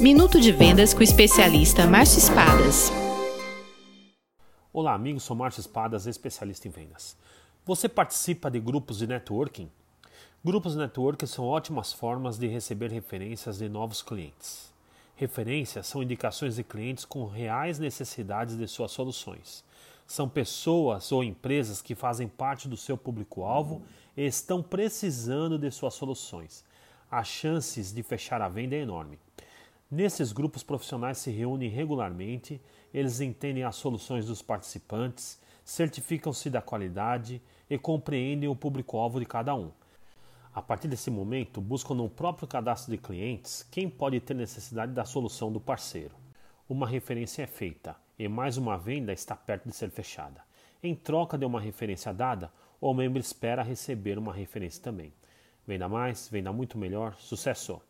Minuto de Vendas com o especialista Márcio Espadas. Olá, amigos, sou Márcio Espadas, especialista em vendas. Você participa de grupos de networking? Grupos de networking são ótimas formas de receber referências de novos clientes. Referências são indicações de clientes com reais necessidades de suas soluções. São pessoas ou empresas que fazem parte do seu público-alvo e estão precisando de suas soluções. As chances de fechar a venda é enorme. Nesses grupos profissionais se reúnem regularmente, eles entendem as soluções dos participantes, certificam-se da qualidade e compreendem o público-alvo de cada um. A partir desse momento, buscam no próprio cadastro de clientes quem pode ter necessidade da solução do parceiro. Uma referência é feita e mais uma venda está perto de ser fechada. Em troca de uma referência dada, o membro espera receber uma referência também. Venda mais, venda muito melhor, sucesso!